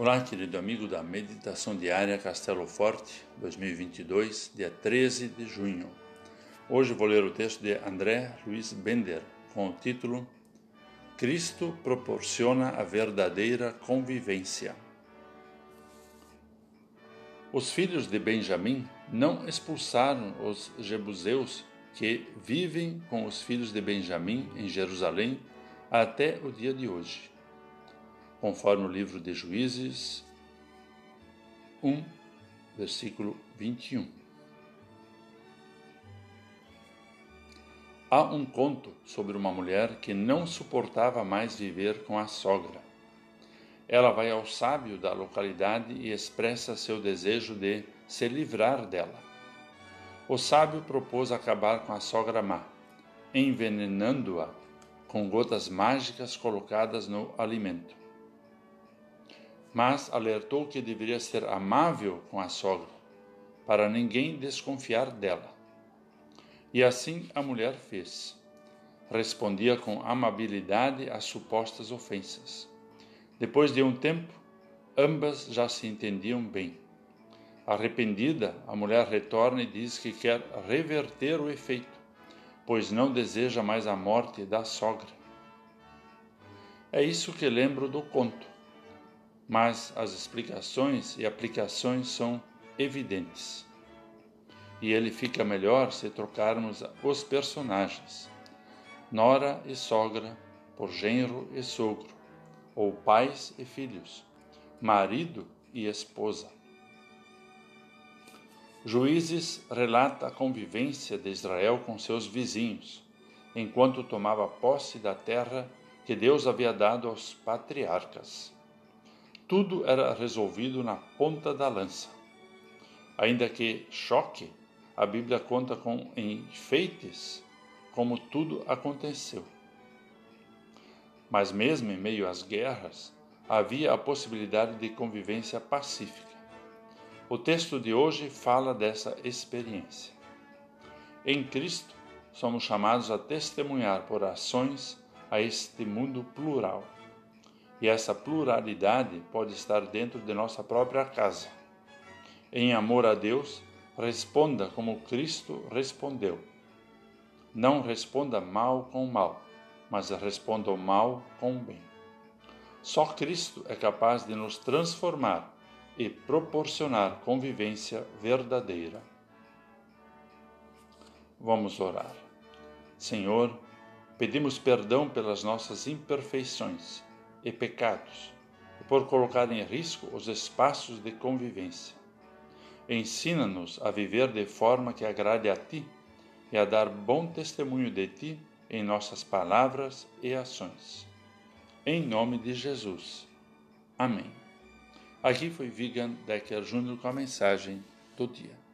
Olá, querido amigo da Meditação Diária Castelo Forte 2022, dia 13 de junho. Hoje vou ler o texto de André Luiz Bender com o título Cristo proporciona a verdadeira convivência. Os filhos de Benjamim não expulsaram os jebuseus que vivem com os filhos de Benjamim em Jerusalém até o dia de hoje conforme o livro de Juízes 1, versículo 21. Há um conto sobre uma mulher que não suportava mais viver com a sogra. Ela vai ao sábio da localidade e expressa seu desejo de se livrar dela. O sábio propôs acabar com a sogra má, envenenando-a com gotas mágicas colocadas no alimento mas alertou que deveria ser amável com a sogra, para ninguém desconfiar dela. E assim a mulher fez. Respondia com amabilidade às supostas ofensas. Depois de um tempo, ambas já se entendiam bem. Arrependida, a mulher retorna e diz que quer reverter o efeito, pois não deseja mais a morte da sogra. É isso que lembro do conto mas as explicações e aplicações são evidentes. E ele fica melhor se trocarmos os personagens, nora e sogra por genro e sogro, ou pais e filhos, marido e esposa. Juízes relata a convivência de Israel com seus vizinhos, enquanto tomava posse da terra que Deus havia dado aos patriarcas tudo era resolvido na ponta da lança. Ainda que choque, a Bíblia conta com enfeites como tudo aconteceu. Mas mesmo em meio às guerras, havia a possibilidade de convivência pacífica. O texto de hoje fala dessa experiência. Em Cristo, somos chamados a testemunhar por ações a este mundo plural e essa pluralidade pode estar dentro de nossa própria casa. Em amor a Deus, responda como Cristo respondeu. Não responda mal com mal, mas responda o mal com o bem. Só Cristo é capaz de nos transformar e proporcionar convivência verdadeira. Vamos orar. Senhor, pedimos perdão pelas nossas imperfeições e pecados, e por colocar em risco os espaços de convivência. Ensina-nos a viver de forma que agrade a Ti e a dar bom testemunho de Ti em nossas palavras e ações. Em nome de Jesus. Amém. Aqui foi Vigan Decker Júnior com a mensagem do dia.